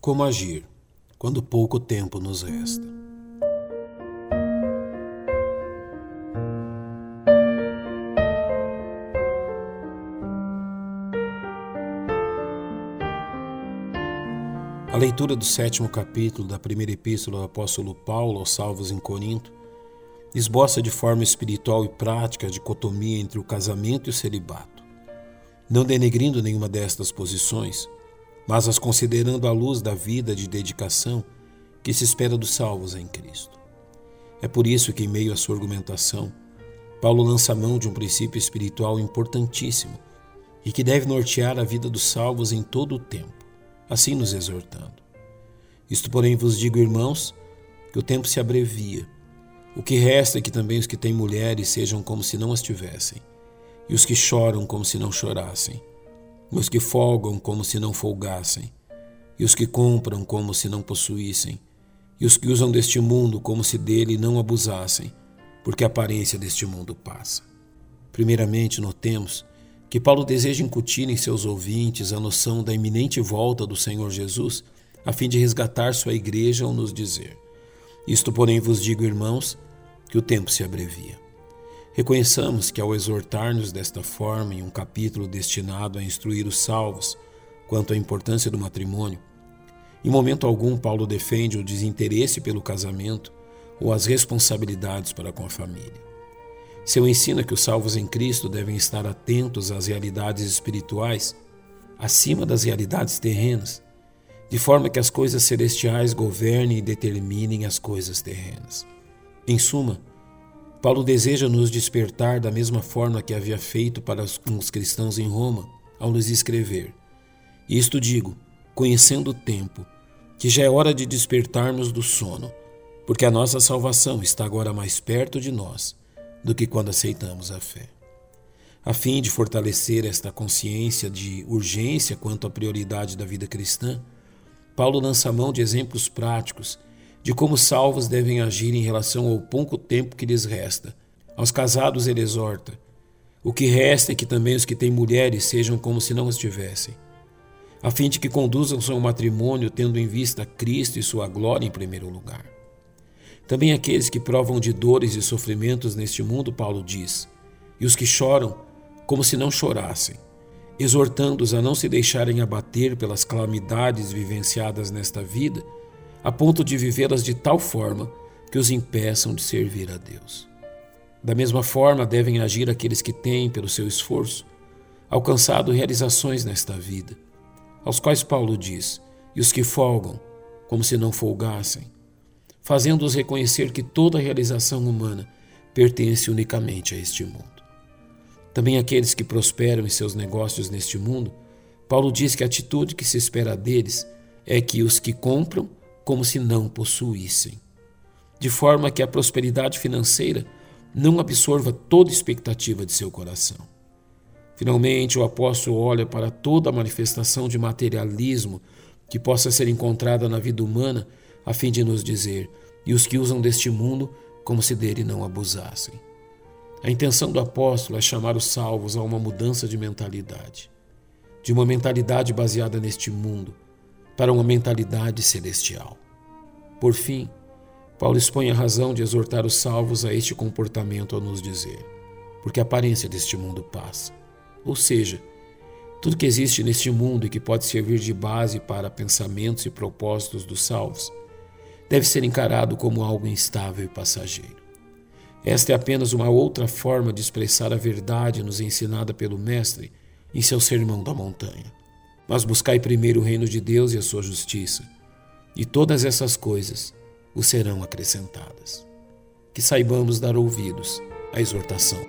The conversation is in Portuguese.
Como agir quando pouco tempo nos resta? A leitura do sétimo capítulo da primeira epístola do apóstolo Paulo aos salvos em Corinto esboça de forma espiritual e prática a dicotomia entre o casamento e o celibato, não denegrindo nenhuma destas posições, mas as considerando à luz da vida de dedicação que se espera dos salvos em Cristo. É por isso que, em meio à sua argumentação, Paulo lança mão de um princípio espiritual importantíssimo e que deve nortear a vida dos salvos em todo o tempo, assim nos exortando. Isto, porém, vos digo, irmãos, que o tempo se abrevia o que resta é que também os que têm mulheres sejam como se não as tivessem, e os que choram como se não chorassem, os que folgam como se não folgassem, e os que compram como se não possuíssem, e os que usam deste mundo como se dele não abusassem, porque a aparência deste mundo passa. Primeiramente, notemos que Paulo deseja incutir em seus ouvintes a noção da iminente volta do Senhor Jesus, a fim de resgatar sua igreja ao nos dizer: isto, porém, vos digo, irmãos, que o tempo se abrevia. Reconheçamos que, ao exortar-nos desta forma em um capítulo destinado a instruir os salvos quanto à importância do matrimônio, em momento algum Paulo defende o desinteresse pelo casamento ou as responsabilidades para com a família. Seu ensina que os salvos em Cristo devem estar atentos às realidades espirituais acima das realidades terrenas de forma que as coisas celestiais governem e determinem as coisas terrenas. Em suma, Paulo deseja nos despertar da mesma forma que havia feito para os cristãos em Roma, ao nos escrever. Isto digo, conhecendo o tempo, que já é hora de despertarmos do sono, porque a nossa salvação está agora mais perto de nós do que quando aceitamos a fé. A fim de fortalecer esta consciência de urgência quanto à prioridade da vida cristã, Paulo lança mão de exemplos práticos de como salvos devem agir em relação ao pouco tempo que lhes resta. Aos casados ele exorta: o que resta é que também os que têm mulheres sejam como se não as tivessem, a fim de que conduzam seu matrimônio tendo em vista Cristo e sua glória em primeiro lugar. Também aqueles que provam de dores e sofrimentos neste mundo, Paulo diz, e os que choram como se não chorassem exortando-os a não se deixarem abater pelas calamidades vivenciadas nesta vida, a ponto de vivê-las de tal forma que os impeçam de servir a Deus. Da mesma forma, devem agir aqueles que têm, pelo seu esforço, alcançado realizações nesta vida, aos quais Paulo diz: e os que folgam, como se não folgassem, fazendo-os reconhecer que toda realização humana pertence unicamente a este mundo. Também aqueles que prosperam em seus negócios neste mundo, Paulo diz que a atitude que se espera deles é que os que compram como se não possuíssem, de forma que a prosperidade financeira não absorva toda expectativa de seu coração. Finalmente, o apóstolo olha para toda a manifestação de materialismo que possa ser encontrada na vida humana, a fim de nos dizer: e os que usam deste mundo como se dele não abusassem. A intenção do apóstolo é chamar os salvos a uma mudança de mentalidade, de uma mentalidade baseada neste mundo, para uma mentalidade celestial. Por fim, Paulo expõe a razão de exortar os salvos a este comportamento ao nos dizer: porque a aparência deste mundo passa. Ou seja, tudo que existe neste mundo e que pode servir de base para pensamentos e propósitos dos salvos deve ser encarado como algo instável e passageiro. Esta é apenas uma outra forma de expressar a verdade nos ensinada pelo Mestre em seu Sermão da Montanha. Mas buscai primeiro o reino de Deus e a sua justiça, e todas essas coisas vos serão acrescentadas. Que saibamos dar ouvidos à exortação.